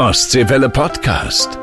Ostseewelle Podcast.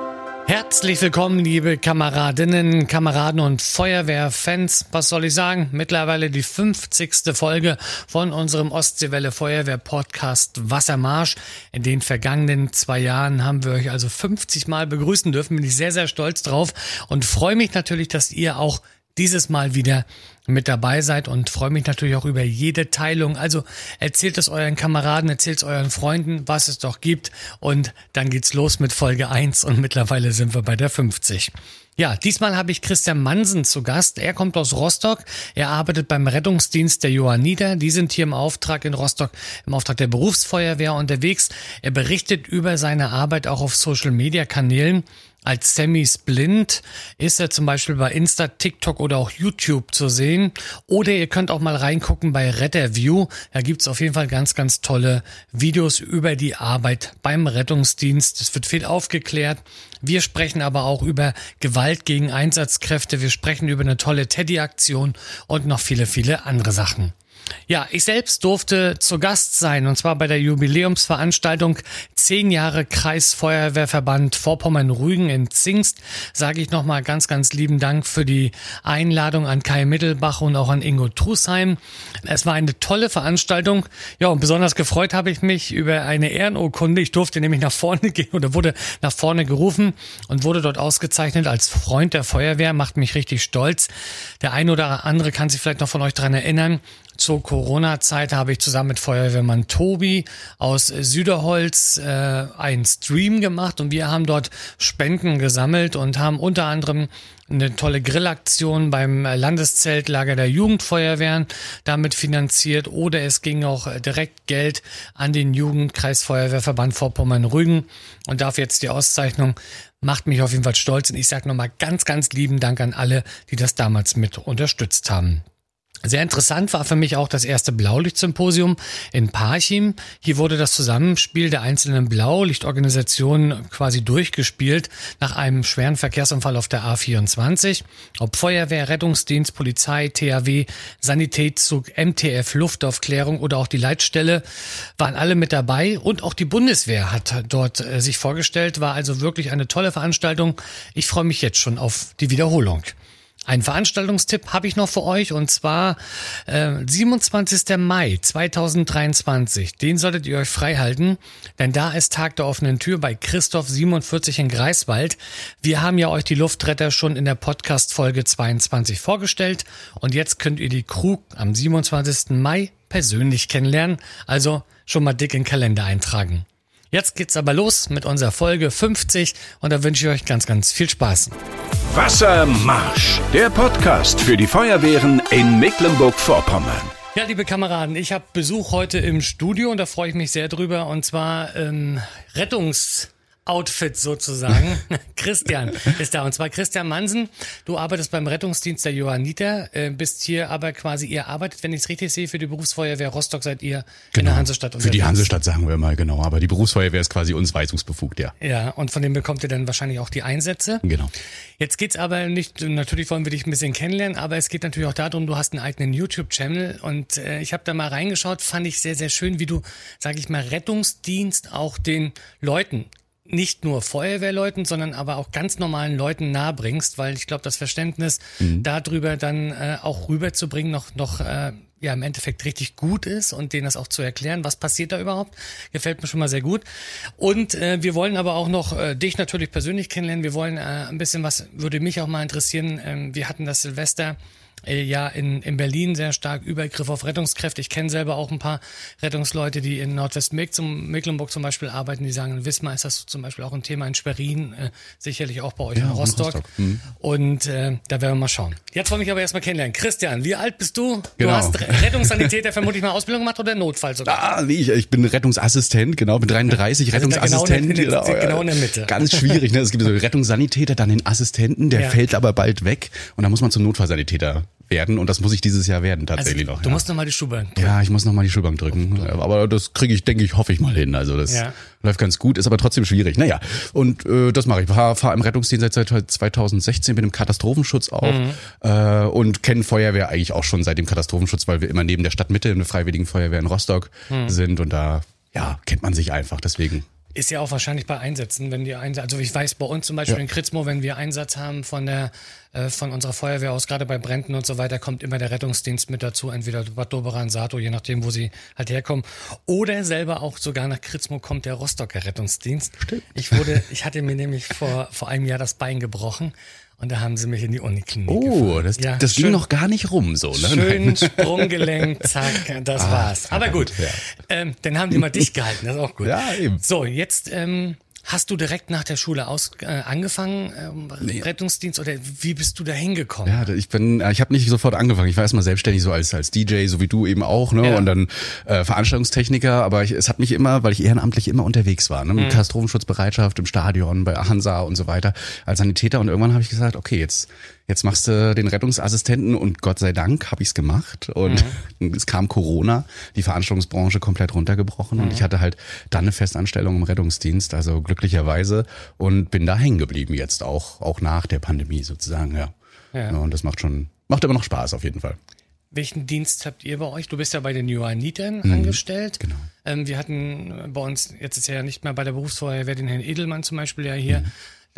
Herzlich willkommen, liebe Kameradinnen, Kameraden und Feuerwehrfans. Was soll ich sagen? Mittlerweile die 50. Folge von unserem Ostseewelle Feuerwehr Podcast Wassermarsch. In den vergangenen zwei Jahren haben wir euch also 50 Mal begrüßen dürfen. Bin ich sehr, sehr stolz drauf und freue mich natürlich, dass ihr auch dieses Mal wieder mit dabei seid und freue mich natürlich auch über jede Teilung. Also erzählt es euren Kameraden, erzählt es euren Freunden, was es doch gibt und dann geht's los mit Folge 1 und mittlerweile sind wir bei der 50. Ja, diesmal habe ich Christian Mansen zu Gast. Er kommt aus Rostock. Er arbeitet beim Rettungsdienst der Johanniter. Die sind hier im Auftrag in Rostock, im Auftrag der Berufsfeuerwehr unterwegs. Er berichtet über seine Arbeit auch auf Social Media Kanälen. Als Sammy Splint ist er zum Beispiel bei Insta, TikTok oder auch YouTube zu sehen. Oder ihr könnt auch mal reingucken bei Retterview. Da gibt's auf jeden Fall ganz, ganz tolle Videos über die Arbeit beim Rettungsdienst. Es wird viel aufgeklärt. Wir sprechen aber auch über Gewalt gegen Einsatzkräfte. Wir sprechen über eine tolle Teddy-Aktion und noch viele, viele andere Sachen. Ja, ich selbst durfte zu Gast sein und zwar bei der Jubiläumsveranstaltung 10 Jahre Kreisfeuerwehrverband Vorpommern-Rügen in Zingst. Sage ich nochmal ganz, ganz lieben Dank für die Einladung an Kai Mittelbach und auch an Ingo Trusheim. Es war eine tolle Veranstaltung. Ja, und besonders gefreut habe ich mich über eine Ehrenurkunde. Ich durfte nämlich nach vorne gehen oder wurde nach vorne gerufen und wurde dort ausgezeichnet als Freund der Feuerwehr. Macht mich richtig stolz. Der eine oder andere kann sich vielleicht noch von euch dran erinnern. Zur Corona-Zeit habe ich zusammen mit Feuerwehrmann Tobi aus Süderholz äh, einen Stream gemacht und wir haben dort Spenden gesammelt und haben unter anderem eine tolle Grillaktion beim Landeszeltlager der Jugendfeuerwehren damit finanziert oder es ging auch direkt Geld an den Jugendkreisfeuerwehrverband Vorpommern-Rügen und dafür jetzt die Auszeichnung macht mich auf jeden Fall stolz und ich sage nochmal ganz, ganz lieben Dank an alle, die das damals mit unterstützt haben. Sehr interessant war für mich auch das erste Blaulichtsymposium in Parchim. Hier wurde das Zusammenspiel der einzelnen Blaulichtorganisationen quasi durchgespielt nach einem schweren Verkehrsunfall auf der A24. Ob Feuerwehr, Rettungsdienst, Polizei, THW, Sanitätszug, MTF, Luftaufklärung oder auch die Leitstelle waren alle mit dabei und auch die Bundeswehr hat dort äh, sich vorgestellt, war also wirklich eine tolle Veranstaltung. Ich freue mich jetzt schon auf die Wiederholung. Ein Veranstaltungstipp habe ich noch für euch und zwar äh, 27. Mai 2023. Den solltet ihr euch frei halten, denn da ist Tag der offenen Tür bei Christoph 47 in Greifswald. Wir haben ja euch die Luftretter schon in der Podcast Folge 22 vorgestellt und jetzt könnt ihr die Crew am 27. Mai persönlich kennenlernen. Also schon mal dick in den Kalender eintragen. Jetzt geht's aber los mit unserer Folge 50 und da wünsche ich euch ganz, ganz viel Spaß. Wassermarsch, der Podcast für die Feuerwehren in Mecklenburg-Vorpommern. Ja, liebe Kameraden, ich habe Besuch heute im Studio und da freue ich mich sehr drüber und zwar ähm, Rettungs Outfit sozusagen. Christian ist da. Und zwar Christian Mansen. Du arbeitest beim Rettungsdienst der Johanniter, äh, bist hier aber quasi, ihr arbeitet, wenn ich es richtig sehe, für die Berufsfeuerwehr Rostock seid ihr genau. in der Hansestadt unterwegs. Für die Hansestadt sagen wir mal, genau. Aber die Berufsfeuerwehr ist quasi uns weisungsbefugt, ja. Ja, und von dem bekommt ihr dann wahrscheinlich auch die Einsätze. Genau. Jetzt geht's aber nicht, natürlich wollen wir dich ein bisschen kennenlernen, aber es geht natürlich auch darum, du hast einen eigenen YouTube-Channel und äh, ich habe da mal reingeschaut, fand ich sehr, sehr schön, wie du, sage ich mal, Rettungsdienst auch den Leuten nicht nur Feuerwehrleuten, sondern aber auch ganz normalen Leuten nahebringst, weil ich glaube, das Verständnis mhm. darüber dann äh, auch rüberzubringen noch noch äh, ja im Endeffekt richtig gut ist und denen das auch zu erklären, was passiert da überhaupt, gefällt mir schon mal sehr gut. Und äh, wir wollen aber auch noch äh, dich natürlich persönlich kennenlernen. Wir wollen äh, ein bisschen was würde mich auch mal interessieren. Ähm, wir hatten das Silvester äh, ja in, in Berlin sehr stark Übergriff auf Rettungskräfte. Ich kenne selber auch ein paar Rettungsleute, die in Nordwestmecklenburg zum Beispiel arbeiten, die sagen, in Wismar ist das zum Beispiel auch ein Thema, in Schwerin, äh, sicherlich auch bei euch ja, in Rostock. Rostock. Mhm. Und äh, da werden wir mal schauen. Jetzt wollen wir mich aber erstmal kennenlernen. Christian, wie alt bist du? Genau. Du hast Rettungssanitäter vermutlich mal Ausbildung gemacht oder Notfall sogar? Ah, nee, ich, ich bin Rettungsassistent, genau, bin 33, also Rettungsassistent. Genau in, der, genau, genau in der Mitte. Ganz schwierig, ne? Es gibt so Rettungssanitäter, dann den Assistenten, der ja. fällt aber bald weg und dann muss man zum Notfallsanitäter werden und das muss ich dieses Jahr werden tatsächlich also, noch. Du ja. musst nochmal die Schulbank drücken. Ja, ich muss nochmal die Schulbank drücken. Aber das kriege ich, denke ich, hoffe ich mal hin. Also das ja. läuft ganz gut, ist aber trotzdem schwierig. Naja, und äh, das mache ich. Fahre fahr im Rettungsdienst seit 2016, bin im Katastrophenschutz auch mhm. äh, und kenne Feuerwehr eigentlich auch schon seit dem Katastrophenschutz, weil wir immer neben der Stadtmitte in der Freiwilligen Feuerwehr in Rostock mhm. sind und da ja, kennt man sich einfach, deswegen. Ist ja auch wahrscheinlich bei Einsätzen, wenn die Einsätze, also ich weiß bei uns zum Beispiel ja. in Kritzmo, wenn wir Einsatz haben von der, äh, von unserer Feuerwehr aus, gerade bei Bränden und so weiter, kommt immer der Rettungsdienst mit dazu, entweder Bad Doberan, Sato, je nachdem, wo sie halt herkommen. Oder selber auch sogar nach Kritzmo kommt der Rostocker Rettungsdienst. Stimmt. Ich wurde, ich hatte mir nämlich vor, vor einem Jahr das Bein gebrochen und da haben sie mich in die Uniklinik Oh, gefahren. das, ja, das schön, ging noch gar nicht rum so. Ne? Schön Sprunggelenk, zack, das ah, war's. Aber gut, ja. ähm, dann haben die mal dicht gehalten, das ist auch gut. Ja, eben. So, jetzt ähm, Hast du direkt nach der Schule aus, äh, angefangen, ähm, nee. Rettungsdienst oder wie bist du da hingekommen? Ja, ich bin, äh, ich habe nicht sofort angefangen. Ich war erstmal selbstständig so als als DJ, so wie du eben auch, ne? Ja. Und dann äh, Veranstaltungstechniker. Aber ich, es hat mich immer, weil ich ehrenamtlich immer unterwegs war, ne? Mit mhm. Katastrophenschutzbereitschaft im Stadion, bei Hansa und so weiter als Sanitäter. Und irgendwann habe ich gesagt, okay, jetzt jetzt machst du den Rettungsassistenten und Gott sei Dank habe ich es gemacht und mhm. es kam Corona, die Veranstaltungsbranche komplett runtergebrochen mhm. und ich hatte halt dann eine Festanstellung im Rettungsdienst, also glücklicherweise und bin da hängen geblieben jetzt auch auch nach der Pandemie sozusagen, ja. ja. Und das macht schon macht immer noch Spaß auf jeden Fall. Welchen Dienst habt ihr bei euch? Du bist ja bei den Johannitern mhm, angestellt. Genau. Ähm, wir hatten bei uns, jetzt ist er ja nicht mehr bei der Berufsfeuerwehr, den Herrn Edelmann zum Beispiel ja hier. Mhm.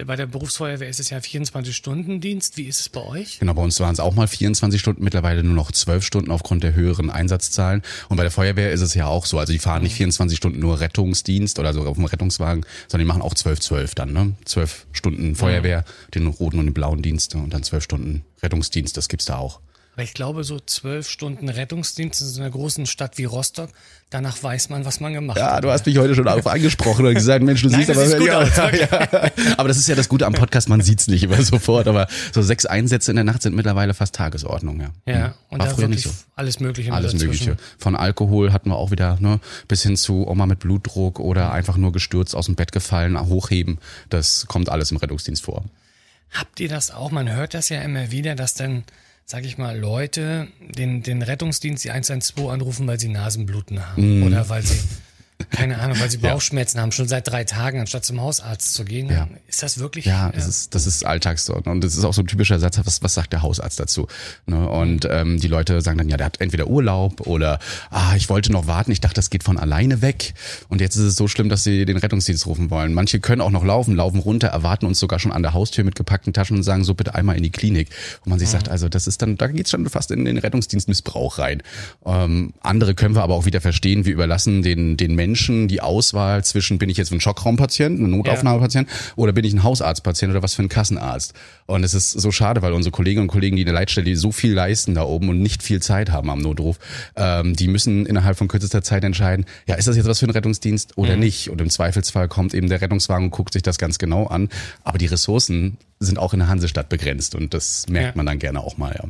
Bei der Berufsfeuerwehr ist es ja 24-Stunden-Dienst. Wie ist es bei euch? Genau, bei uns waren es auch mal 24 Stunden, mittlerweile nur noch 12 Stunden aufgrund der höheren Einsatzzahlen. Und bei der Feuerwehr ist es ja auch so. Also die fahren nicht 24 Stunden nur Rettungsdienst oder so auf dem Rettungswagen, sondern die machen auch 12, 12 dann, ne? 12 Stunden Feuerwehr, den roten und den blauen Dienst und dann 12 Stunden Rettungsdienst, das gibt's da auch. Aber ich glaube, so zwölf Stunden Rettungsdienst in so einer großen Stadt wie Rostock, danach weiß man, was man gemacht ja, hat. Ja, du hast mich heute schon darauf angesprochen und gesagt, Mensch, du Nein, siehst aber, ja, aus, ja, aber das ist ja das Gute am Podcast, man sieht's nicht immer sofort, aber so sechs Einsätze in der Nacht sind mittlerweile fast Tagesordnung, ja. Ja, hm. und War da früher nicht so. alles Mögliche. Alles Mögliche. Von Alkohol hatten wir auch wieder, ne, bis hin zu Oma mit Blutdruck oder einfach nur gestürzt aus dem Bett gefallen, hochheben. Das kommt alles im Rettungsdienst vor. Habt ihr das auch? Man hört das ja immer wieder, dass dann sag ich mal, Leute den, den Rettungsdienst, die 112 anrufen, weil sie Nasenbluten haben mm. oder weil sie keine Ahnung, weil sie Bauchschmerzen ja. haben, schon seit drei Tagen, anstatt zum Hausarzt zu gehen. Ja. Ist das wirklich? Ja, das ja. ist, das ist Alltags Und das ist auch so ein typischer Satz, was, was sagt der Hausarzt dazu? Ne? Und ähm, die Leute sagen dann, ja, der hat entweder Urlaub oder, ah, ich wollte noch warten, ich dachte, das geht von alleine weg. Und jetzt ist es so schlimm, dass sie den Rettungsdienst rufen wollen. Manche können auch noch laufen, laufen runter, erwarten uns sogar schon an der Haustür mit gepackten Taschen und sagen, so bitte einmal in die Klinik. Wo man sich mhm. sagt, also das ist dann, da geht's schon fast in den Rettungsdienstmissbrauch rein. Ähm, andere können wir aber auch wieder verstehen, wir überlassen den, den Menschen die Auswahl zwischen, bin ich jetzt ein Schockraumpatient, ein Notaufnahmepatient ja. oder bin ich ein Hausarztpatient oder was für ein Kassenarzt? Und es ist so schade, weil unsere Kolleginnen und Kollegen, die in der Leitstelle so viel leisten da oben und nicht viel Zeit haben am Notruf, ähm, die müssen innerhalb von kürzester Zeit entscheiden, ja, ist das jetzt was für ein Rettungsdienst oder mhm. nicht? Und im Zweifelsfall kommt eben der Rettungswagen und guckt sich das ganz genau an. Aber die Ressourcen sind auch in der Hansestadt begrenzt und das merkt ja. man dann gerne auch mal, ja.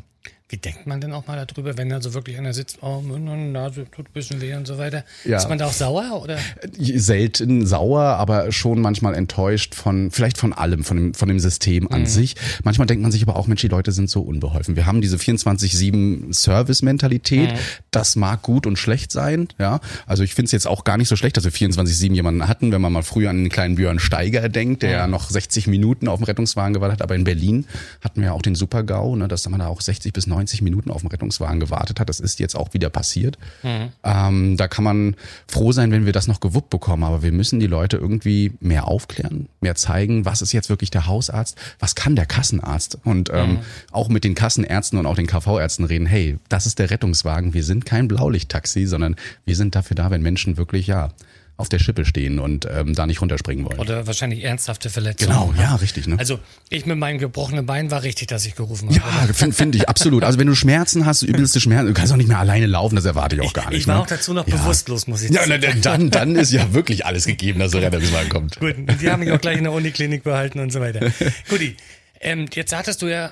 Wie denkt man denn auch mal darüber, wenn da so wirklich einer sitzt, oh, Nase tut ein bisschen weh und so weiter? Ja. Ist man da auch sauer oder? Selten sauer, aber schon manchmal enttäuscht von, vielleicht von allem, von dem, von dem System an mhm. sich. Manchmal denkt man sich aber auch, Mensch, die Leute sind so unbeholfen. Wir haben diese 24-7 Service-Mentalität. Mhm. Das mag gut und schlecht sein, ja. Also ich finde es jetzt auch gar nicht so schlecht, dass wir 24-7 jemanden hatten, wenn man mal früher an den kleinen Björn Steiger denkt, der mhm. noch 60 Minuten auf dem Rettungswagen gewartet hat. Aber in Berlin hatten wir auch den Super-GAU, ne, dass man da auch 60 bis 90 90 Minuten auf dem Rettungswagen gewartet hat. Das ist jetzt auch wieder passiert. Mhm. Ähm, da kann man froh sein, wenn wir das noch gewuppt bekommen. Aber wir müssen die Leute irgendwie mehr aufklären, mehr zeigen, was ist jetzt wirklich der Hausarzt, was kann der Kassenarzt und ähm, mhm. auch mit den Kassenärzten und auch den KV-Ärzten reden. Hey, das ist der Rettungswagen. Wir sind kein Blaulichttaxi, sondern wir sind dafür da, wenn Menschen wirklich ja auf der Schippe stehen und ähm, da nicht runterspringen wollen. Oder wahrscheinlich ernsthafte Verletzungen. Genau, ja, richtig. Ne? Also ich mit meinem gebrochenen Bein war richtig, dass ich gerufen habe. Ja, finde find ich absolut. Also wenn du Schmerzen hast, übelste Schmerzen, du kannst auch nicht mehr alleine laufen, das erwarte ich auch gar nicht. Ich war ne? auch dazu noch ja. bewusstlos, muss ich sagen. Ja, dann, dann ist ja wirklich alles gegeben, dass der Rettungswagen kommt. Gut, die haben mich auch gleich in der Uniklinik behalten und so weiter. Guti, ähm, jetzt sagtest du ja,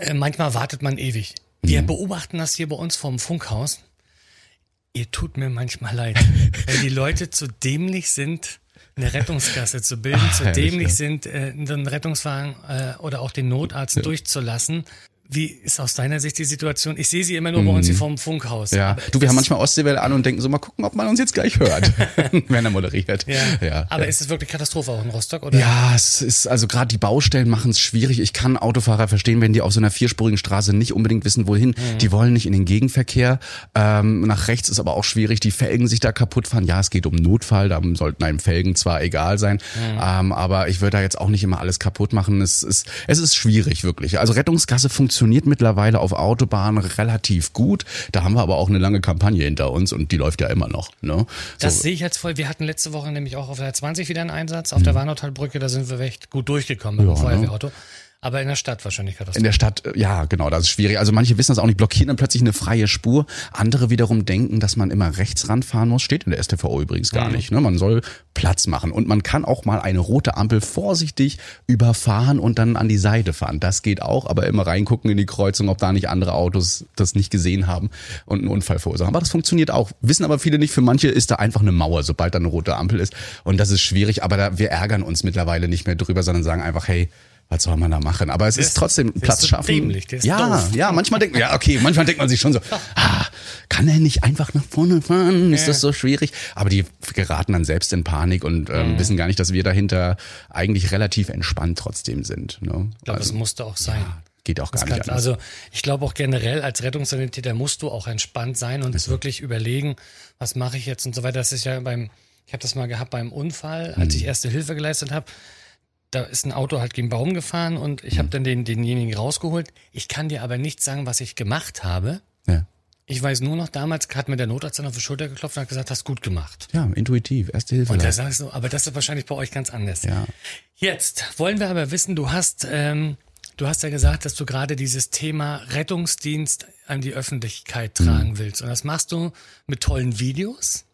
äh, manchmal wartet man ewig. Wir mhm. beobachten das hier bei uns vom Funkhaus ihr tut mir manchmal leid, wenn die Leute zu dämlich sind, eine Rettungskasse zu bilden, Ach, zu dämlich ja. sind, äh, einen Rettungswagen äh, oder auch den Notarzt ja. durchzulassen. Wie ist aus deiner Sicht die Situation? Ich sehe sie immer nur bei uns hier vom Funkhaus. Ja, du, wir haben manchmal Ostseewelle an und denken so, mal gucken, ob man uns jetzt gleich hört, wenn er moderiert. Ja. ja Aber ja. ist es wirklich Katastrophe auch in Rostock? Oder? Ja, es ist, also gerade die Baustellen machen es schwierig. Ich kann Autofahrer verstehen, wenn die auf so einer vierspurigen Straße nicht unbedingt wissen, wohin. Mhm. Die wollen nicht in den Gegenverkehr. Ähm, nach rechts ist aber auch schwierig, die Felgen sich da kaputt fahren. Ja, es geht um Notfall, da sollten einem Felgen zwar egal sein, Mhm. ähm, aber ich würde da jetzt auch nicht immer alles kaputt machen. Es ist, es ist schwierig, wirklich. Also Rettungsgasse funktioniert mittlerweile auf Autobahnen relativ gut. Da haben wir aber auch eine lange Kampagne hinter uns und die läuft ja immer noch. Ne? Das So. sehe ich jetzt voll. Wir hatten letzte Woche nämlich auch auf der 20 wieder einen Einsatz. Mhm. Auf der Warnautalbrücke, da sind wir echt gut durchgekommen mit dem Feuerwehrauto. Aber in der Stadt wahrscheinlich In Katastrophe. der Stadt, äh, ja, genau, das ist schwierig. Also manche wissen das auch nicht, blockieren dann plötzlich eine freie Spur. Andere wiederum denken, dass man immer rechts ranfahren muss. Steht in der STVO übrigens gar nicht. Ne? Man soll Platz machen. Und man kann auch mal eine rote Ampel vorsichtig überfahren und dann an die Seite fahren. Das geht auch, aber immer reingucken in die Kreuzung, ob da nicht andere Autos das nicht gesehen haben und einen Unfall verursachen. Aber das funktioniert auch. Wissen aber viele nicht. Für manche ist da einfach eine Mauer, sobald da eine rote Ampel ist. Und das ist schwierig. Aber da, wir ärgern uns mittlerweile nicht mehr drüber, sondern sagen einfach, hey, was soll man da machen? Aber es ist, ist- trotzdem Platz ist so schaffen. dämlich, ja, doof. ja, manchmal denkt man, ja, okay, manchmal denkt man sich schon so, ah, kann er nicht einfach nach vorne fahren? Ist das so schwierig? Aber die geraten dann selbst in Panik und Mhm. ähm, wissen gar nicht, dass wir dahinter eigentlich relativ entspannt trotzdem sind. Ne? Ich glaube, also, es musste auch sein. geht auch gar Das nicht kann, also ich glaube auch generell als Rettungssanitäter musst du auch entspannt sein und wirklich überlegen, was mache ich jetzt und so weiter. Das ist ja beim, ich habe das mal gehabt beim Unfall, als Mhm. ich erste Hilfe geleistet habe. Da ist ein Auto halt gegen einen Baum gefahren und ich Mhm. habe dann den, denjenigen rausgeholt. Ich kann dir aber nicht sagen, was ich gemacht habe. ja. Ich weiß nur noch, damals hat mir der Notarzt dann auf die Schulter geklopft und hat gesagt, hast gut gemacht. ja, intuitiv, erste Hilfe. Und da sagst du, aber das ist wahrscheinlich bei euch ganz anders. Ja. Jetzt wollen wir aber wissen, du hast, ähm, du hast ja gesagt, dass du gerade dieses Thema Rettungsdienst an die Öffentlichkeit tragen willst. Und das machst du mit tollen Videos.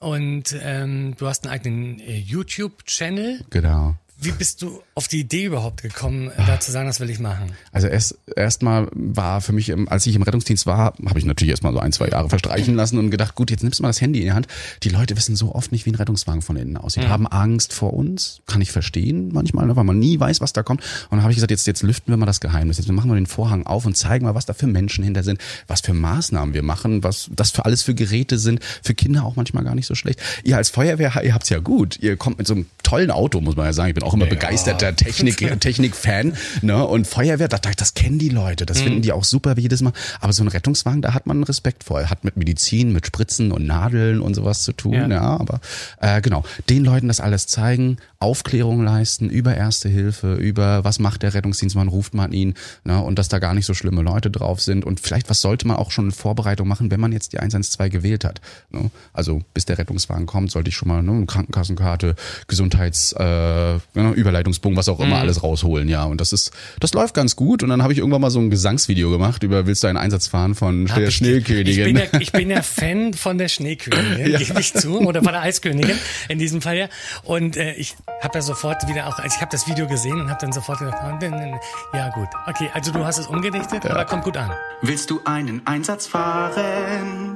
Und ähm, du hast einen eigenen äh, YouTube-Channel. Genau. Wie bist du auf die Idee überhaupt gekommen, da zu sagen, das will ich machen? Also erst erstmal war für mich, als ich im Rettungsdienst war, habe ich natürlich erstmal so ein, zwei Jahre verstreichen lassen und gedacht, gut, jetzt nimmst du mal das Handy in die Hand. Die Leute wissen so oft nicht, wie ein Rettungswagen von innen aussieht, haben Angst vor uns, kann ich verstehen manchmal, ne, weil man nie weiß, was da kommt. Und dann habe ich gesagt, jetzt, jetzt lüften wir mal das Geheimnis, jetzt machen wir den Vorhang auf und zeigen mal, was da für Menschen hinter sind, was für Maßnahmen wir machen, was das für alles für Geräte sind, für Kinder auch manchmal gar nicht so schlecht. Ihr als Feuerwehr, ihr habt's ja gut. Ihr kommt mit so einem tollen Auto, muss man ja sagen. Ich bin auch immer begeisterter Technik, Technik-Fan. Ne? Und Feuerwehr, das, das kennen die Leute. Das finden die auch super wie jedes Mal. Aber so ein Rettungswagen, da hat man Respekt vor. Hat mit Medizin, mit Spritzen und Nadeln und sowas zu tun. Ja. Ja, aber äh, genau. Den Leuten das alles zeigen, Aufklärung leisten über Erste Hilfe, über was macht der Rettungsdienst, wann ruft man ihn. Ne? Und dass da gar nicht so schlimme Leute drauf sind. Und vielleicht, was sollte man auch schon in Vorbereitung machen, wenn man jetzt die 112 gewählt hat. Ne? Also bis der Rettungswagen kommt, sollte ich schon mal ne, eine Krankenkassenkarte, Gesundheits, äh, Überleitungsbogen, was auch immer alles rausholen. Ja, und das ist, das läuft ganz gut. Und dann habe ich irgendwann mal so ein Gesangsvideo gemacht über Willst du einen Einsatz fahren von Hab der ich- Schneekönigin. Ich bin, ja, ich bin ja Fan von der Schneekönigin, gebe ich zu, oder von der Eiskönigin in diesem Fall ja. Und äh, ich habe ja sofort wieder auch, also ich habe das Video gesehen und habe dann sofort gedacht, oh, ja gut, okay, also du hast es umgedichtet, aber kommt gut an. Willst du einen Einsatz fahren?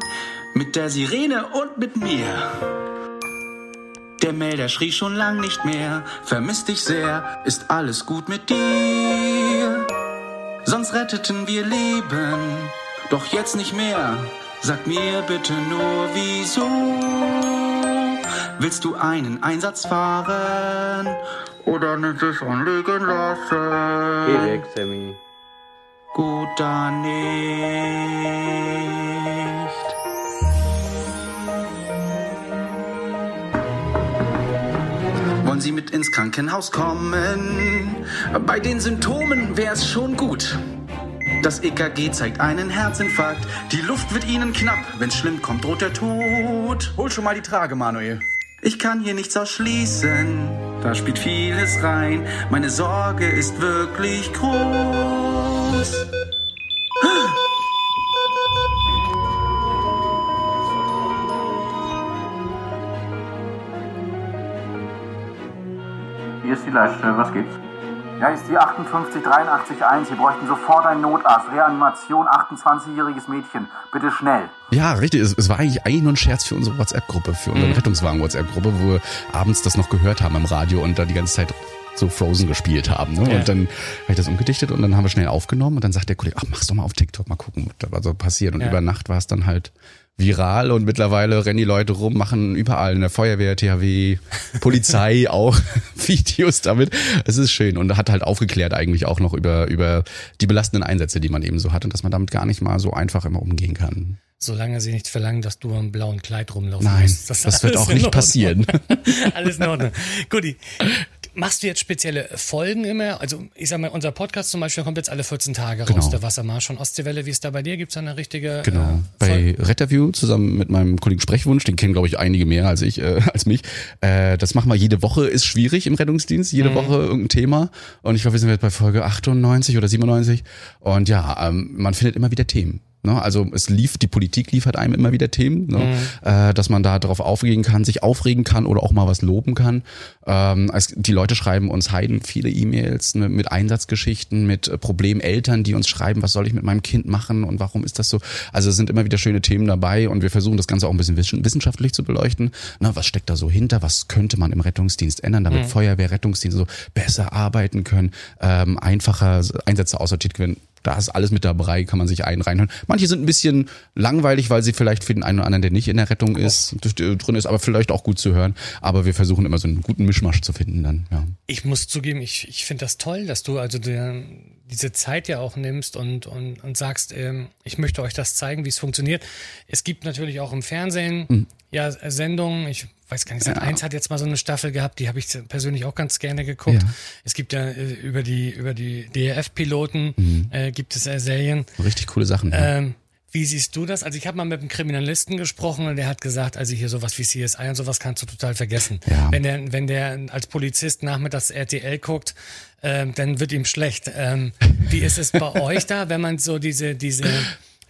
Mit der Sirene und mit mir. Der Melder schrie schon lang nicht mehr. Vermisst dich sehr, ist alles gut mit dir? Sonst retteten wir Leben, doch jetzt nicht mehr. Sag mir bitte nur wieso. Willst du einen Einsatz fahren? Oder nicht es anlegen lassen? Geh weg, Sammy. Gut, dann nicht. Sie mit ins Krankenhaus kommen? Bei den Symptomen wär's schon gut. Das EKG zeigt einen Herzinfarkt. Die Luft wird Ihnen knapp. Wenn's schlimm kommt, droht der Tod. Hol schon mal die Trage, Manuel. Ich kann hier nichts ausschließen. Da spielt vieles rein. Meine Sorge ist wirklich groß. Hier ist die Leitstelle, was gibt's? Ja, ist die 58581. Sie bräuchten sofort einen Notarzt. Reanimation, 28-jähriges Mädchen. Bitte schnell. Ja, richtig. Es, es war eigentlich, eigentlich nur ein Scherz für unsere WhatsApp-Gruppe, für Mhm. unsere Rettungswagen-WhatsApp-Gruppe, wo wir abends das noch gehört haben im Radio und da die ganze Zeit so Frozen gespielt haben. Ne? Ja. Und dann habe ich das umgedichtet und dann haben wir schnell aufgenommen und dann sagt der Kollege, ach, mach's doch mal auf TikTok, mal gucken, was da so passiert. Und Ja. über Nacht war es dann halt viral und mittlerweile rennen die Leute rum, machen überall eine Feuerwehr, THW, Polizei auch Videos damit. Es ist schön und hat halt aufgeklärt eigentlich auch noch über, über die belastenden Einsätze, die man eben so hat und dass man damit gar nicht mal so einfach immer umgehen kann. Solange sie nicht verlangen, dass du im blauen Kleid rumlaufen Nein, musst. das, ist wird auch in nicht passieren. Alles in Ordnung. Guti. Machst du jetzt spezielle Folgen immer? Also ich sag mal, unser Podcast zum Beispiel kommt jetzt alle 14 Tage raus, Genau. der Wassermarsch von Ostseewelle. Wie ist da bei dir? Gibt's da eine richtige Genau. äh, Bei? Retterview zusammen mit meinem Kollegen Sprechwunsch, den kennen glaube ich einige mehr als ich, äh, als mich. Äh, das machen wir jede Woche, ist schwierig im Rettungsdienst, jede Woche irgendein Thema. Und ich glaube, wir sind jetzt bei Folge 98 oder 97. Und ja, ähm, man findet immer wieder Themen. Ne? Also es lief, die Politik liefert einem immer wieder Themen, ne? äh, dass man da drauf aufgehen kann, sich aufregen kann oder auch mal was loben kann. Ähm, es, die Leute schreiben uns Heiden viele E-Mails ne, mit Einsatzgeschichten, mit äh, Problemeltern, die uns schreiben, was soll ich mit meinem Kind machen und warum ist das so? Also es sind immer wieder schöne Themen dabei und wir versuchen das Ganze auch ein bisschen wissen- wissenschaftlich zu beleuchten. Na, was steckt da so hinter? Was könnte man im Rettungsdienst ändern, damit Feuerwehr, Rettungsdienste so besser arbeiten können, ähm, einfacher Einsätze aussortiert werden? Da ist alles mit dabei, kann man sich einen reinhören. Manche sind ein bisschen langweilig, weil sie vielleicht für den einen oder anderen, der nicht in der Rettung ist, äh, drin ist, aber vielleicht auch gut zu hören. Aber wir versuchen immer so einen guten Mischmasch zu finden dann, ja. Ich muss zugeben, ich, ich finde das toll, dass du also dir diese Zeit ja auch nimmst und, und, und sagst, ähm, ich möchte euch das zeigen, wie es funktioniert. Es gibt natürlich auch im Fernsehen ja Sendungen, ich weiß gar nicht, Sat. Ja. 1 hat jetzt mal so eine Staffel gehabt, die habe ich persönlich auch ganz gerne geguckt. Ja. Es gibt ja äh, über die über die DRF-Piloten Mhm. äh, gibt es äh, Serien. Richtig coole Sachen. ja. Ähm, wie siehst du das? Also ich habe mal mit einem Kriminalisten gesprochen und der hat gesagt, also hier sowas wie CSI und sowas kannst du total vergessen. Ja. Wenn der, wenn der als Polizist nachmittags RTL guckt, ähm, dann wird ihm schlecht. Ähm, wie ist es bei euch da, wenn man so diese, diese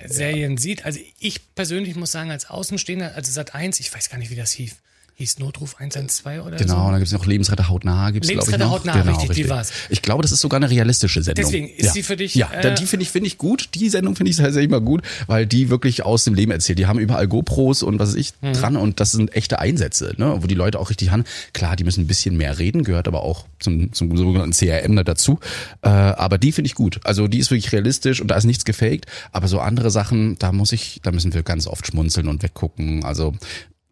Serien sieht? Also ich persönlich muss sagen, als Außenstehender, also Sat 1, ich weiß gar nicht, wie das hieß. Hieß Notruf 112 oder Genau, so? und dann gibt's noch Lebensretter hautnah, gibt's glaube ich Lebensretter noch. hautnah, genau, richtig, die war's. Ich glaube, das ist sogar eine realistische Sendung. Deswegen, ist ja. die für dich, Ja, äh, die finde ich finde ich gut. Die Sendung finde ich tatsächlich mal gut, weil die wirklich aus dem Leben erzählt. Die haben überall GoPros und was weiß ich Mhm. dran und das sind echte Einsätze, ne, wo die Leute auch richtig haben. Klar, die müssen ein bisschen mehr reden, gehört aber auch zum, zum sogenannten CRM da dazu. Äh, aber die finde ich gut. Also die ist wirklich realistisch und da ist nichts gefaked. Aber so andere Sachen, da muss ich, da müssen wir ganz oft schmunzeln und weggucken. Also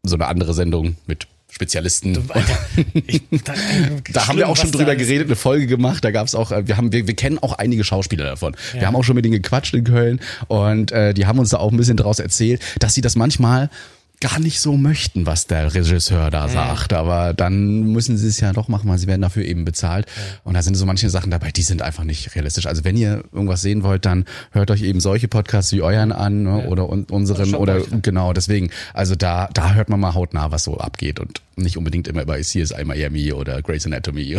so eine andere Sendung mit Spezialisten. Alter, ich, da, Da haben wir auch schon drüber geredet, eine Folge gemacht. Da gab es auch, äh, wir haben, wir, wir kennen auch einige Schauspieler davon. Ja. Wir haben auch schon mit denen gequatscht in Köln und äh, die haben uns da auch ein bisschen draus erzählt, dass sie das manchmal gar nicht so möchten, was der Regisseur da sagt. Aber dann müssen sie es ja doch machen, weil sie werden dafür eben bezahlt. Und da sind so manche Sachen dabei, die sind einfach nicht realistisch. Also wenn ihr irgendwas sehen wollt, dann hört euch eben solche Podcasts wie euren an ne? oder un unseren oder genau deswegen. Also da da hört man mal hautnah, was so abgeht und nicht unbedingt immer bei CSI Miami oder Grey's Anatomy.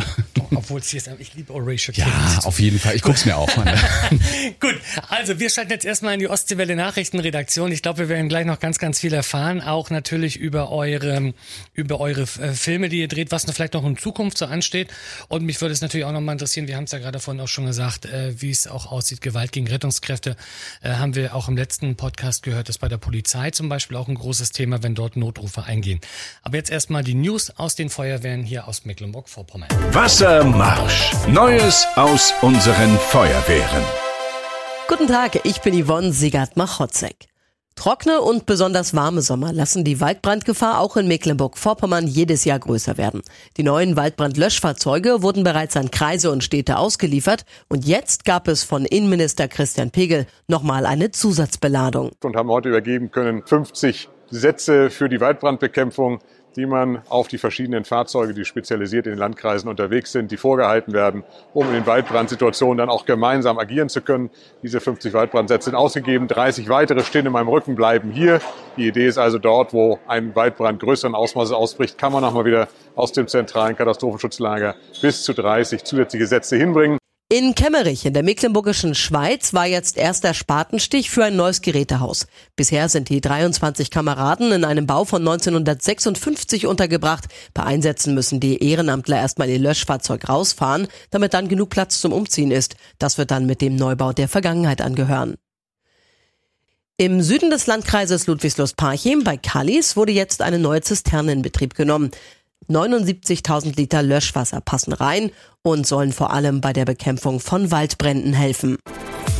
Obwohl es hier ist, ich liebe Horatio Ja, auf jeden Fall. Ich guck's mir auch an. Gut, also wir schalten jetzt erstmal in die Ostseewelle Nachrichtenredaktion. Ich glaube, wir werden gleich noch ganz, ganz viel erfahren, auch natürlich über eure, über eure äh, Filme, die ihr dreht, was vielleicht noch in Zukunft so ansteht. Und mich würde es natürlich auch noch mal interessieren, wir haben es ja gerade vorhin auch schon gesagt, äh, wie es auch aussieht, Gewalt gegen Rettungskräfte, äh, haben wir auch im letzten Podcast gehört, dass bei der Polizei zum Beispiel auch ein großes Thema, wenn dort Notrufe eingehen. Aber jetzt erstmal die News aus den Feuerwehren hier aus Mecklenburg-Vorpommern. Wassermarsch. Neues aus unseren Feuerwehren. Guten Tag, ich bin Yvonne Sigard-Machotzek. Trockene und besonders warme Sommer lassen die Waldbrandgefahr auch in Mecklenburg-Vorpommern jedes Jahr größer werden. Die neuen Waldbrandlöschfahrzeuge wurden bereits an Kreise und Städte ausgeliefert und jetzt gab es von Innenminister Christian Pegel nochmal eine Zusatzbeladung. und haben heute übergeben können 50 Sätze für die Waldbrandbekämpfung, die man auf die verschiedenen Fahrzeuge, die spezialisiert in den Landkreisen unterwegs sind, die vorgehalten werden, um in den Waldbrandsituationen dann auch gemeinsam agieren zu können. Diese 50 Waldbrandsätze sind ausgegeben, 30 weitere stehen in meinem Rücken, bleiben hier. Die Idee ist also dort, wo ein Waldbrand größeren Ausmaßes ausbricht, kann man nochmal wieder aus dem zentralen Katastrophenschutzlager bis zu 30 zusätzliche Sätze hinbringen. In Kemmerich in der mecklenburgischen Schweiz war jetzt erster Spatenstich für ein neues Gerätehaus. Bisher sind die 23 Kameraden in einem Bau von 1956 untergebracht. Bei Einsätzen müssen die Ehrenamtler erstmal ihr Löschfahrzeug rausfahren, damit dann genug Platz zum Umziehen ist. Das wird dann mit dem Neubau der Vergangenheit angehören. Im Süden des Landkreises Ludwigslust-Parchim bei Kallis wurde jetzt eine neue Zisterne in Betrieb genommen. 79.000 Liter Löschwasser passen rein und sollen vor allem bei der Bekämpfung von Waldbränden helfen.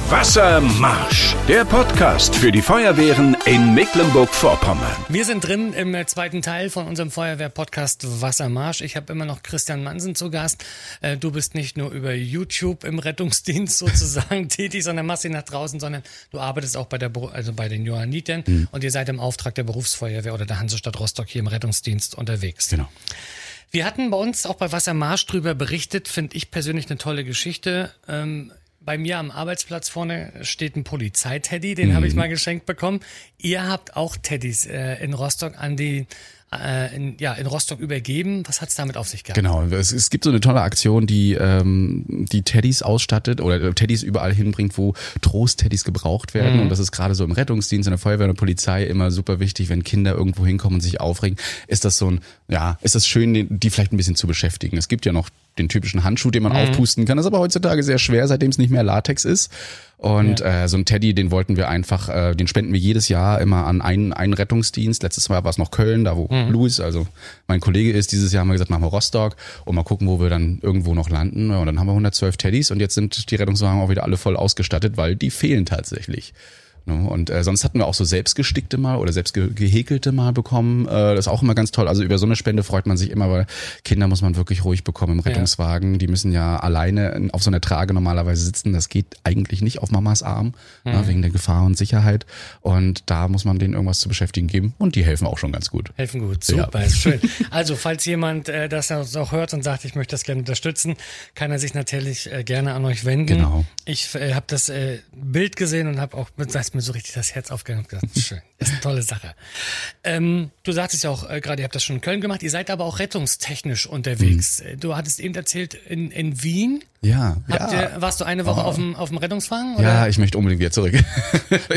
Wassermarsch, der Podcast für die Feuerwehren in Mecklenburg-Vorpommern. Wir sind drin im zweiten Teil von unserem Feuerwehr-Podcast Wassermarsch. Ich habe immer noch Christian Mansen zu Gast. Äh, du bist nicht nur über YouTube im Rettungsdienst sozusagen tätig, sondern machst ihn nach draußen, sondern du arbeitest auch bei der, also bei den Johannitern mhm. und ihr seid im Auftrag der Berufsfeuerwehr oder der Hansestadt Rostock hier im Rettungsdienst unterwegs. Genau. Wir hatten bei uns auch bei Wassermarsch drüber berichtet, finde ich persönlich eine tolle Geschichte. Ähm, bei mir am Arbeitsplatz vorne steht ein Polizeiteddy, den mhm. habe ich mal geschenkt bekommen. Ihr habt auch Teddys äh, in Rostock an die äh, in, ja, in Rostock übergeben. Was hat's damit auf sich gehabt? Genau, es, es gibt so eine tolle Aktion, die ähm, die Teddys ausstattet oder Teddys überall hinbringt, wo Trost-Teddys gebraucht werden. Mhm. Und das ist gerade so im Rettungsdienst, in der Feuerwehr und der Polizei immer super wichtig, wenn Kinder irgendwo hinkommen und sich aufregen. Ist das so ein, ja, ist das schön, die vielleicht ein bisschen zu beschäftigen. Es gibt ja noch den typischen Handschuh, den man mhm. aufpusten kann. Das ist aber heutzutage sehr schwer, seitdem es nicht mehr Latex ist. Und ja. äh, so ein Teddy, den wollten wir einfach, äh, den spenden wir jedes Jahr immer an einen, einen Rettungsdienst. Letztes Mal war es noch Köln, da wo mhm. Louis, also mein Kollege ist. Dieses Jahr haben wir gesagt, machen wir Rostock und mal gucken, wo wir dann irgendwo noch landen. Und dann haben wir 112 Teddys und jetzt sind die Rettungswagen auch wieder alle voll ausgestattet, weil die fehlen tatsächlich. Ne? Und äh, sonst hatten wir auch so selbstgestickte mal oder selbst gehäkelte mal bekommen. Äh, das ist auch immer ganz toll. Also über so eine Spende freut man sich immer, weil Kinder muss man wirklich ruhig bekommen im Rettungswagen. Ja. Die müssen ja alleine auf so einer Trage normalerweise sitzen. Das geht eigentlich nicht auf Mamas Arm, mhm. ne, wegen der Gefahr und Sicherheit. Und da muss man denen irgendwas zu beschäftigen geben. Und die helfen auch schon ganz gut. Helfen gut, super, ja. schön. Also falls jemand äh, das auch hört und sagt, ich möchte das gerne unterstützen, kann er sich natürlich äh, gerne an euch wenden. Genau. Ich äh, habe das äh, Bild gesehen und habe auch mit mir so richtig das Herz aufgegangen und gesagt, schön, ist eine tolle Sache. Ähm, du sagtest ja auch äh, gerade, ihr habt das schon in Köln gemacht, ihr seid aber auch rettungstechnisch unterwegs. Mhm. Du hattest eben erzählt, in, in Wien ja, Habt ja. Ihr, warst du eine Woche oh. auf, dem, auf dem Rettungswagen? Oder? Ja, ich möchte unbedingt wieder zurück.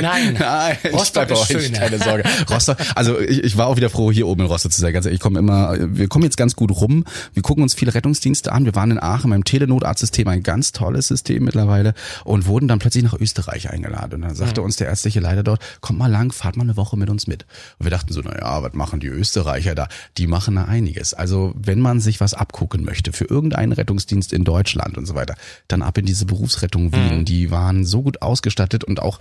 Nein, Nein Rostock ist schön. Keine Sorge. Rostock, also ich, ich war auch wieder froh, hier oben in Rostock zu sein. Ganz ehrlich, ich komme immer, wir kommen jetzt ganz gut rum. Wir gucken uns viele Rettungsdienste an. Wir waren in Aachen beim Telenotarztsystem, ein ganz tolles System mittlerweile und wurden dann plötzlich nach Österreich eingeladen. Und dann sagte mhm. uns der ärztliche Leiter dort, kommt mal lang, fahrt mal eine Woche mit uns mit. Und wir dachten so, na ja, was machen die Österreicher da? Die machen da einiges. Also wenn man sich was abgucken möchte für irgendeinen Rettungsdienst in Deutschland und so weiter, dann ab in diese Berufsrettung Wien. Mhm. Die waren so gut ausgestattet und auch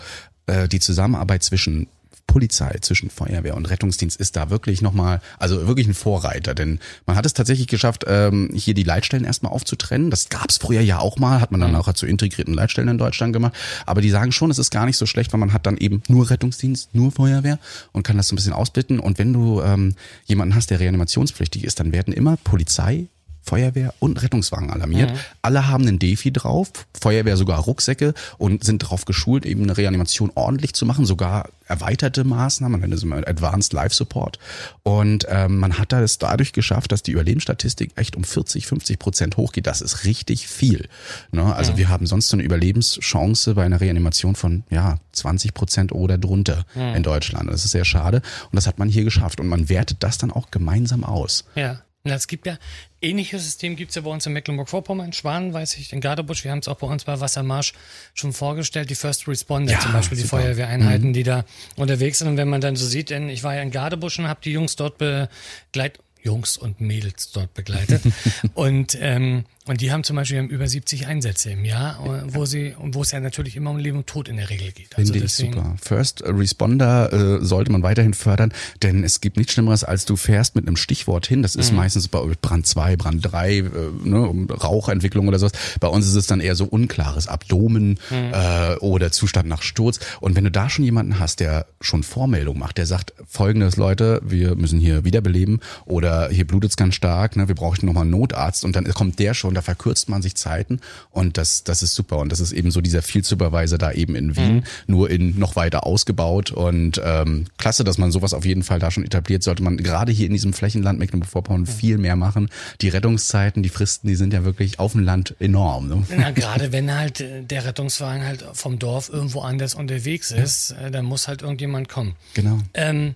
äh, die Zusammenarbeit zwischen Polizei, zwischen Feuerwehr und Rettungsdienst ist da wirklich nochmal, also wirklich ein Vorreiter, denn man hat es tatsächlich geschafft, ähm, hier die Leitstellen erstmal aufzutrennen. Das gab es früher ja auch mal, hat man dann mhm. auch zu integrierten Leitstellen in Deutschland gemacht. Aber die sagen schon, es ist gar nicht so schlecht, weil man hat dann eben nur Rettungsdienst, nur Feuerwehr und kann das so ein bisschen ausbitten. Und wenn du ähm, jemanden hast, der reanimationspflichtig ist, dann werden immer Polizei, Feuerwehr und Rettungswagen alarmiert. Mhm. Alle haben einen Defi drauf, Feuerwehr sogar Rucksäcke und sind darauf geschult, eben eine Reanimation ordentlich zu machen, sogar erweiterte Maßnahmen, man nennt es immer Advanced Life Support. Und ähm, man hat das dadurch geschafft, dass die Überlebensstatistik echt um 40, 50 Prozent hochgeht. Das ist richtig viel. Ne? Also mhm. wir haben sonst so eine Überlebenschance bei einer Reanimation von ja 20 Prozent oder drunter mhm. in Deutschland. Das ist sehr schade. Und das hat man hier geschafft. Und man wertet das dann auch gemeinsam aus. Ja. Ja, es gibt ja ähnliches System gibt es ja bei uns in Mecklenburg-Vorpommern, Schwan, weiß ich, in Gardebusch. Wir haben es auch bei uns bei Wassermarsch schon vorgestellt, die First Responder, ja, zum Beispiel super. die Feuerwehreinheiten, mhm. die da unterwegs sind. Und wenn man dann so sieht, denn ich war ja in Gardebusch und habe die Jungs dort begleitet Jungs und Mädels dort begleitet. und, ähm, und die haben zum Beispiel über 70 Einsätze im Jahr, äh, wo sie, wo es ja natürlich immer um Leben und Tod in der Regel geht. Also Finde ich super. First Responder äh, sollte man weiterhin fördern, denn es gibt nichts Schlimmeres, als du fährst mit einem Stichwort hin. Das ist mhm. meistens bei Brand 2, Brand 3, äh, ne, Rauchentwicklung oder sowas. Bei uns ist es dann eher so unklares Abdomen mhm. äh, oder Zustand nach Sturz. Und wenn du da schon jemanden hast, der schon Vormeldung macht, der sagt, folgendes Leute, wir müssen hier wiederbeleben oder hier blutet's ganz stark, ne, wir brauchen nochmal einen Notarzt und dann kommt der schon, da verkürzt man sich Zeiten und das, das ist super und das ist eben so dieser Field Supervisor da eben in Wien, mhm. nur in noch weiter ausgebaut und ähm, klasse, dass man sowas auf jeden Fall da schon etabliert, sollte man gerade hier in diesem Flächenland Mecklenburg-Vorpommern mhm. viel mehr machen. Die Rettungszeiten, die Fristen, die sind ja wirklich auf dem Land enorm. Ne? Na, gerade wenn halt äh, der Rettungswagen halt vom Dorf irgendwo anders unterwegs ist, ja. Äh, dann muss halt irgendjemand kommen. Genau. Ähm,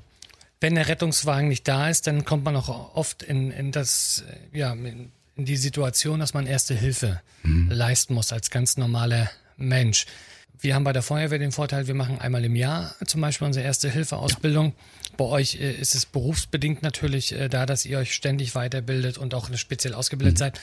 wenn der Rettungswagen nicht da ist, dann kommt man auch oft in, in das, ja, in, die Situation, dass man erste Hilfe mhm. leisten muss als ganz normaler Mensch. Wir haben bei der Feuerwehr den Vorteil, wir machen einmal im Jahr zum Beispiel unsere erste Hilfeausbildung. Ja. Bei euch äh, ist es berufsbedingt natürlich äh, da, dass ihr euch ständig weiterbildet und auch speziell ausgebildet mhm. seid.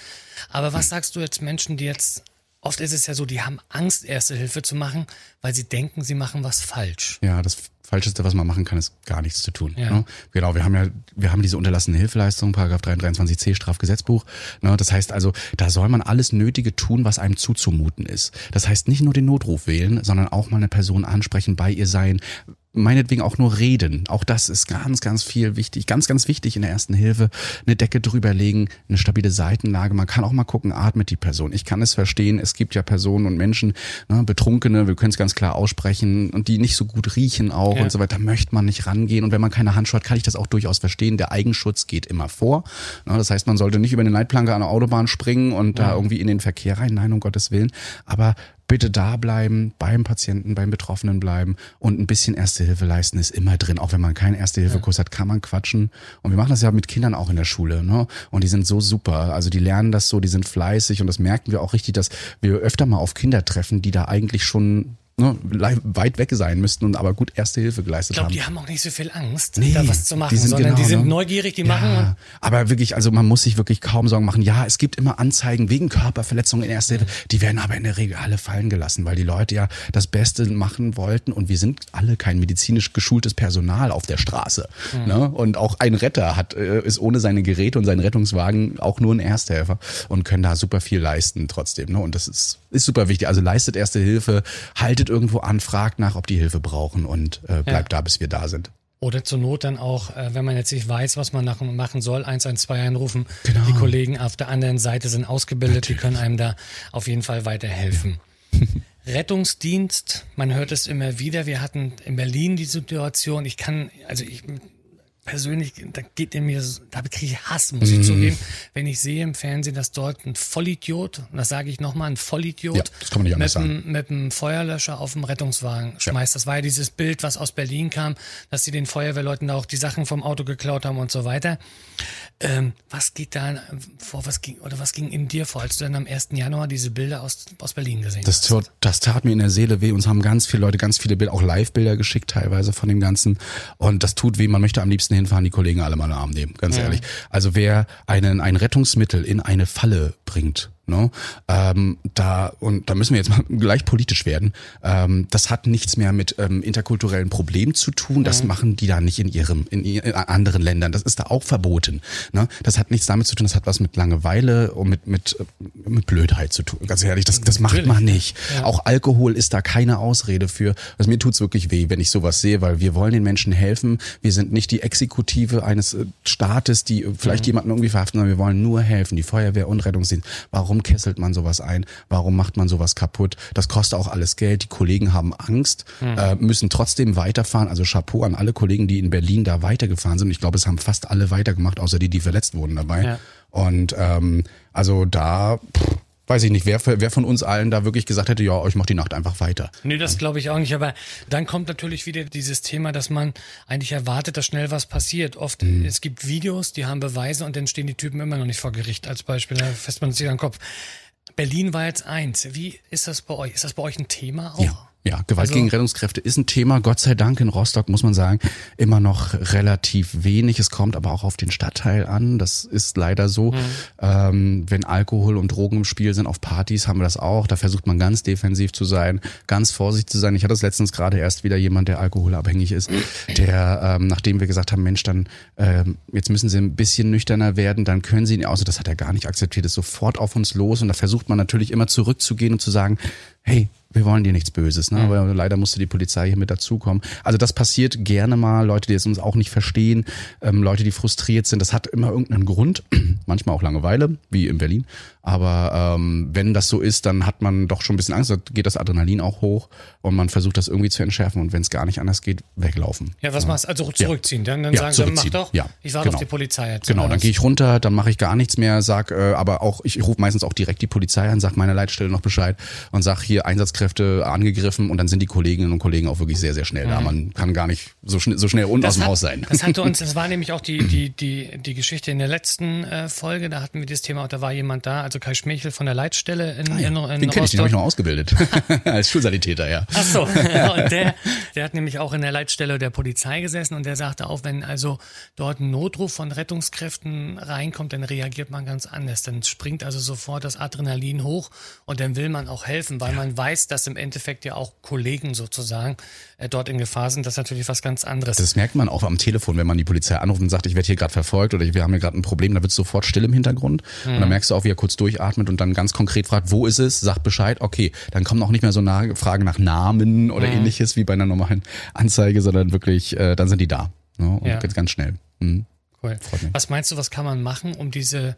Aber was sagst du jetzt Menschen, die jetzt Oft ist es ja so, die haben Angst, Erste Hilfe zu machen, weil sie denken, sie machen was falsch. Ja, das Falscheste, was man machen kann, ist gar nichts zu tun. Ja. Ne? Genau, wir haben ja, wir haben diese unterlassene Hilfeleistung, Paragraph 23c Strafgesetzbuch. Ne? Das heißt also, da soll man alles Nötige tun, was einem zuzumuten ist. Das heißt nicht nur den Notruf wählen, sondern auch mal eine Person ansprechen, bei ihr sein, meinetwegen auch nur reden. Auch das ist ganz, ganz viel wichtig. Ganz, ganz wichtig in der ersten Hilfe. Eine Decke drüberlegen, eine stabile Seitenlage. Man kann auch mal gucken, atmet die Person. Ich kann es verstehen. Es gibt ja Personen und Menschen, ne, Betrunkene, wir können es ganz klar aussprechen, und die nicht so gut riechen auch ja. und so weiter. Da möchte man nicht rangehen. Und wenn man keine Handschuhe hat, kann ich das auch durchaus verstehen. Der Eigenschutz geht immer vor. Ne, das heißt, man sollte nicht über eine Leitplanke an der Autobahn springen und ja. da irgendwie in den Verkehr rein. Nein, um Gottes Willen. Aber bitte da bleiben, beim Patienten, beim Betroffenen bleiben und ein bisschen Erste Hilfe leisten ist immer drin. Auch wenn man keinen Erste-Hilfe-Kurs hat, kann man quatschen. Und wir machen das ja mit Kindern auch in der Schule, ne? Und die sind so super. Also die lernen das so, die sind fleißig und das merken wir auch richtig, dass wir öfter mal auf Kinder treffen, die da eigentlich schon ne, weit weg sein müssten und aber gut Erste Hilfe geleistet haben. Ich glaube, die haben auch nicht so viel Angst, nee, da was zu machen, die sind, sondern genau, die sind ne? neugierig, die ja, machen. Aber wirklich, also man muss sich wirklich kaum Sorgen machen. Ja, es gibt immer Anzeigen wegen Körperverletzungen in Erste Hilfe. Die werden aber in der Regel alle fallen gelassen, weil die Leute ja das Beste machen wollten und wir sind alle kein medizinisch geschultes Personal auf der Straße. Mhm. Ne? Und auch ein Retter hat, äh, ist ohne seine Geräte und seinen Rettungswagen auch nur ein Ersthelfer und können da super viel leisten trotzdem. Ne? Und das ist, ist super wichtig. Also leistet Erste Hilfe, haltet irgendwo an, fragt nach, ob die Hilfe brauchen und äh, bleibt ja. da, bis wir da sind. Oder zur Not dann auch, äh, wenn man jetzt nicht weiß, was man machen soll, 112 einrufen. Genau. Die Kollegen auf der anderen Seite sind ausgebildet, Natürlich. die können einem da auf jeden Fall weiterhelfen. Rettungsdienst, man hört es immer wieder. Wir hatten in Berlin die Situation, ich kann, also ich persönlich, da geht in mir, da kriege ich Hass, muss mhm. ich zugeben, wenn ich sehe im Fernsehen, dass dort ein Vollidiot, und das sage ich nochmal, ein Vollidiot ja, das kann man nicht mit, sagen. Einem, mit einem Feuerlöscher auf dem Rettungswagen schmeißt. Ja. Das war ja dieses Bild, was aus Berlin kam, dass sie den Feuerwehrleuten da auch die Sachen vom Auto geklaut haben und so weiter. Ähm, was geht da vor, was ging, oder was ging in dir vor, als du dann am 1. Januar diese Bilder aus, aus Berlin gesehen das hast? Tat, das tat mir in der Seele weh. Uns haben ganz viele Leute ganz viele Bilder, auch Live-Bilder geschickt teilweise von dem Ganzen. Und das tut weh. Man möchte am liebsten hinfahren, die Kollegen alle mal in den Arm nehmen, ganz ja. ehrlich. Also wer einen, ein Rettungsmittel in eine Falle bringt, Ne? Ähm, da und da müssen wir jetzt mal gleich politisch werden. Ähm, das hat nichts mehr mit ähm, interkulturellen Problemen zu tun. Das mhm. machen die da nicht in ihrem in, in, anderen Ländern. Das ist da auch verboten. Ne? Das hat nichts damit zu tun. Das hat was mit Langeweile und mit mit mit Blödheit zu tun. Ganz ehrlich, das das macht man nicht. Ja. Auch Alkohol ist da keine Ausrede für. Also mir tut's wirklich weh, wenn ich sowas sehe, weil wir wollen den Menschen helfen. Wir sind nicht die Exekutive eines äh, Staates, die vielleicht mhm. jemanden irgendwie verhaften, sondern wir wollen nur helfen. Die Feuerwehr und Rettungsdienst. Warum Warum kesselt man sowas ein? Warum macht man sowas kaputt? Das kostet auch alles Geld. Die Kollegen haben Angst, mhm. äh, müssen trotzdem weiterfahren. Also Chapeau an alle Kollegen, die in Berlin da weitergefahren sind. Ich glaube, es haben fast alle weitergemacht, außer die, die verletzt wurden dabei. Ja. Und ähm, also da. Pff, weiß ich nicht, wer, wer von uns allen da wirklich gesagt hätte, ja, euch macht die Nacht einfach weiter. Nee, das glaube ich auch nicht. Aber dann kommt natürlich wieder dieses Thema, dass man eigentlich erwartet, dass schnell was passiert. Oft, mhm. es gibt Videos, die haben Beweise und dann stehen die Typen immer noch nicht vor Gericht als Beispiel. Da fässt man sich an den Kopf. Berlin war jetzt eins. Wie ist das bei euch? Ist das bei euch ein Thema auch? Ja. Ja, Gewalt also, gegen Rettungskräfte ist ein Thema. Gott sei Dank in Rostock muss man sagen, immer noch relativ wenig. Es kommt aber auch auf den Stadtteil an. Das ist leider so. Mhm. Ähm, wenn Alkohol und Drogen im Spiel sind auf Partys, haben wir das auch. Da versucht man ganz defensiv zu sein, ganz vorsichtig zu sein. Ich hatte das letztens gerade erst wieder jemand, der alkoholabhängig ist, der, ähm, nachdem wir gesagt haben, Mensch, dann ähm, jetzt müssen Sie ein bisschen nüchterner werden, dann können Sie ihn aus. Das hat er gar nicht akzeptiert, ist sofort auf uns los. Und da versucht man natürlich immer zurückzugehen und zu sagen, hey, wir wollen dir nichts Böses, ne? aber leider musste die Polizei hier mit dazukommen. Also das passiert gerne mal, Leute, die es uns auch nicht verstehen, ähm, Leute, die frustriert sind, das hat immer irgendeinen Grund, manchmal auch Langeweile, wie in Berlin, aber ähm, wenn das so ist, dann hat man doch schon ein bisschen Angst, da geht das Adrenalin auch hoch und man versucht das irgendwie zu entschärfen und wenn es gar nicht anders geht, weglaufen. Ja, was ja. machst du? Also zurückziehen, dann, dann ja, sagen sie, mach doch, ja, ich warte genau. auf die Polizei jetzt. Genau, dann gehe ich runter, dann mache ich gar nichts mehr, sag äh, aber auch, ich rufe meistens auch direkt die Polizei an, sag meiner Leitstelle noch Bescheid und sag hier Einsatzkräfte angegriffen und dann sind die Kolleginnen und Kollegen auch wirklich sehr, sehr schnell mhm. da. Man kann gar nicht so, schn so schnell unten aus dem Haus sein. Das hatte uns, das war nämlich auch die, die, die, die Geschichte in der letzten äh, Folge, da hatten wir das Thema, auch da war jemand da, also Kai Schmechel von der Leitstelle in, Ah, ja. in, in Den kenne ich, den habe ich noch ausgebildet. Als Schulsanitäter, ja. Ach so, und der, der hat nämlich auch in der Leitstelle der Polizei gesessen und der sagte auch, wenn also dort ein Notruf von Rettungskräften reinkommt, dann reagiert man ganz anders. Dann springt also sofort das Adrenalin hoch und dann will man auch helfen, weil man weiß, dass im Endeffekt ja auch Kollegen sozusagen äh, dort in Gefahr sind. Das ist natürlich was ganz anderes. Das merkt man auch am Telefon, wenn man die Polizei anruft und sagt, ich werde hier gerade verfolgt oder wir haben hier gerade ein Problem, da wird sofort still im Hintergrund. Und Mhm. dann merkst du auch, wie er kurz durchatmet und dann ganz konkret fragt, wo ist es, sagt Bescheid, okay, dann kommen auch nicht mehr so nah Fragen nach Namen oder Mhm. ähnliches wie bei einer normalen Anzeige, sondern wirklich, äh, dann sind die da. Ne? Und Ja. ganz, ganz schnell. Mhm. Cool. Was meinst du, was kann man machen, um diese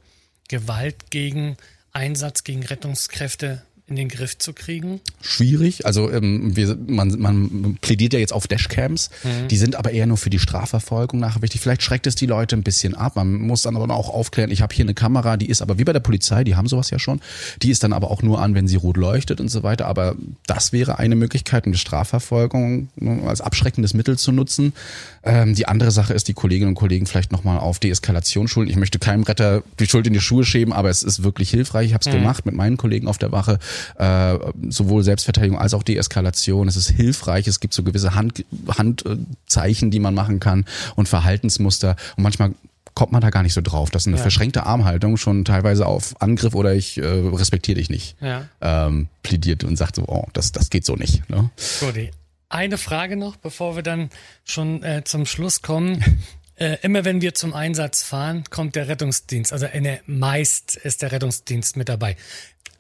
Gewalt gegen Einsatz gegen Rettungskräfte in den Griff zu kriegen? schwierig. Also ähm, wir, man, man plädiert ja jetzt auf Dashcams. Mhm. Die sind aber eher nur für die Strafverfolgung nachher wichtig. Vielleicht schreckt es die Leute ein bisschen ab. Man muss dann aber auch aufklären, ich habe hier eine Kamera, die ist aber wie bei der Polizei, die haben sowas ja schon. Die ist dann aber auch nur an, wenn sie rot leuchtet und so weiter. Aber das wäre eine Möglichkeit, die Strafverfolgung als abschreckendes Mittel zu nutzen. Ähm, die andere Sache ist, die Kolleginnen und Kollegen vielleicht nochmal auf Deeskalation schulen. Ich möchte keinem Retter die Schuld in die Schuhe schieben, aber es ist wirklich hilfreich. Ich habe es gemacht mit meinen Kollegen auf der Wache. Äh, sowohl Selbstverteidigung als auch Deeskalation. Es ist hilfreich. Es gibt so gewisse Hand, Handzeichen, die man machen kann und Verhaltensmuster. Und manchmal kommt man da gar nicht so drauf. dass eine verschränkte Armhaltung schon teilweise auf Angriff oder ich äh, respektiere dich nicht Ja. ähm, plädiert und sagt so, oh, das, das geht so nicht. Ne? Gudi. Eine Frage noch, bevor wir dann schon äh, zum Schluss kommen. Äh, immer wenn wir zum Einsatz fahren, kommt der Rettungsdienst. Also in der, meist ist der Rettungsdienst mit dabei.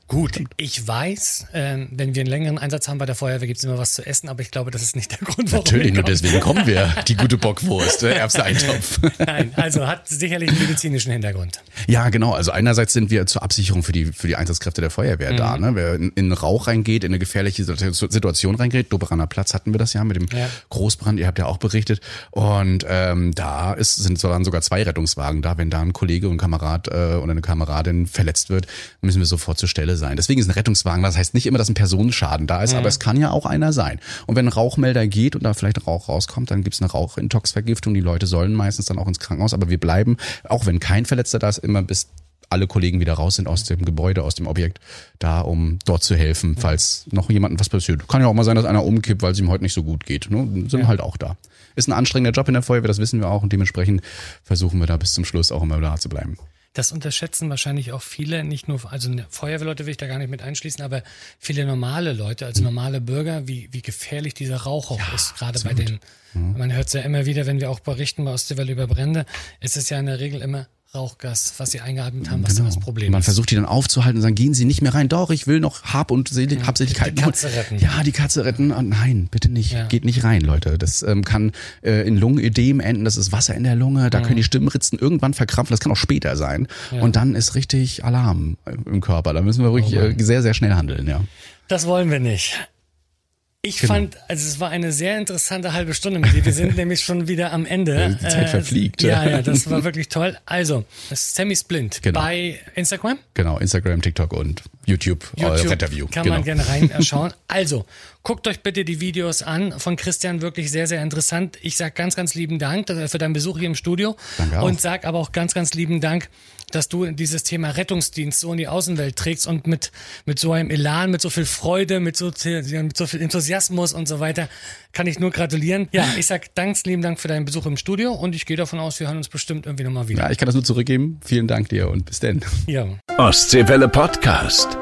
Gut, ich weiß, ähm, wenn wir einen längeren Einsatz haben bei der Feuerwehr, gibt's immer was zu essen, aber ich glaube, das ist nicht der Grund, warum Natürlich, nur deswegen kommen wir. Die gute Bockwurst, der Erbse-Eintopf. Nein, also hat sicherlich einen medizinischen Hintergrund. Ja, genau. Also einerseits sind wir zur Absicherung für die, für die Einsatzkräfte der Feuerwehr da. Ne? Wer in, in Rauch reingeht, in eine gefährliche Situation reingeht, Doberaner Platz hatten wir das ja mit dem Ja. Großbrand, ihr habt ja auch berichtet. Und ähm, da ist, sind dann sogar zwei Rettungswagen da. Wenn da ein Kollege und Kamerad äh, oder eine Kameradin verletzt wird, müssen wir sofort zur Stelle sein. Deswegen ist ein Rettungswagen, das heißt nicht immer, dass ein Personenschaden da ist, aber es kann ja auch einer sein. Und wenn ein Rauchmelder geht und da vielleicht Rauch rauskommt, dann gibt's eine Rauchintoxvergiftung. Die Leute sollen meistens dann auch ins Krankenhaus, aber wir bleiben, auch wenn kein Verletzter da ist, immer bis alle Kollegen wieder raus sind aus dem Gebäude, aus dem Objekt, da, um dort zu helfen, falls noch jemandem was passiert. Kann ja auch mal sein, dass einer umkippt, weil es ihm heute nicht so gut geht. Ne? Sind wir halt auch da. Ist ein anstrengender Job in der Feuerwehr, das wissen wir auch und dementsprechend versuchen wir da bis zum Schluss auch immer da zu bleiben. Das unterschätzen wahrscheinlich auch viele, nicht nur, also ne, Feuerwehrleute will ich da gar nicht mit einschließen, aber viele normale Leute, also normale Bürger, wie, wie gefährlich dieser Rauch auch ist, gerade bei den, man hört es ja immer wieder, wenn wir auch berichten bei Ostseewelle über Brände, ist es ja in der Regel immer Rauchgas, was sie eingeatmet haben, was dann das Problem Genau. Man ist. versucht die dann aufzuhalten und sagen, gehen Sie nicht mehr rein. Doch, ich will noch Hab und Selig Habseligkeiten. die Katze retten. Ja, die Katze retten. Oh, nein, bitte nicht. Ja. Geht nicht rein, Leute. Das ähm, kann äh, in Lungenödem enden. Das ist Wasser in der Lunge. Da können die Stimmritzen irgendwann verkrampfen. Das kann auch später sein. Und dann ist richtig Alarm im Körper. Da müssen wir wirklich äh, sehr, sehr schnell handeln. Ja. Das wollen wir nicht. Ich Genau. fand, also es war eine sehr interessante halbe Stunde mit dir. Wir sind nämlich schon wieder am Ende. Äh, Die Zeit verfliegt. Ja, ja, das war wirklich toll. Also, Sammy Splint Genau. bei Instagram. Genau, Instagram, TikTok und YouTube, äh, YouTube Retterview. kann genau. man gerne reinschauen. Also, guckt euch bitte die Videos an von Christian, wirklich sehr, sehr interessant. Ich sag ganz, ganz lieben Dank für deinen Besuch hier im Studio Danke auch. und sag aber auch ganz, ganz lieben Dank, dass du dieses Thema Rettungsdienst so in die Außenwelt trägst und mit, mit so einem Elan, mit so viel Freude, mit so, mit so viel Enthusiasmus und so weiter, kann ich nur gratulieren. Ja, ich sag ganz lieben Dank für deinen Besuch im Studio und ich gehe davon aus, wir hören uns bestimmt irgendwie nochmal wieder. Ja, ich kann das nur zurückgeben. Vielen Dank dir und bis denn. Ja. Ostseewelle Podcast.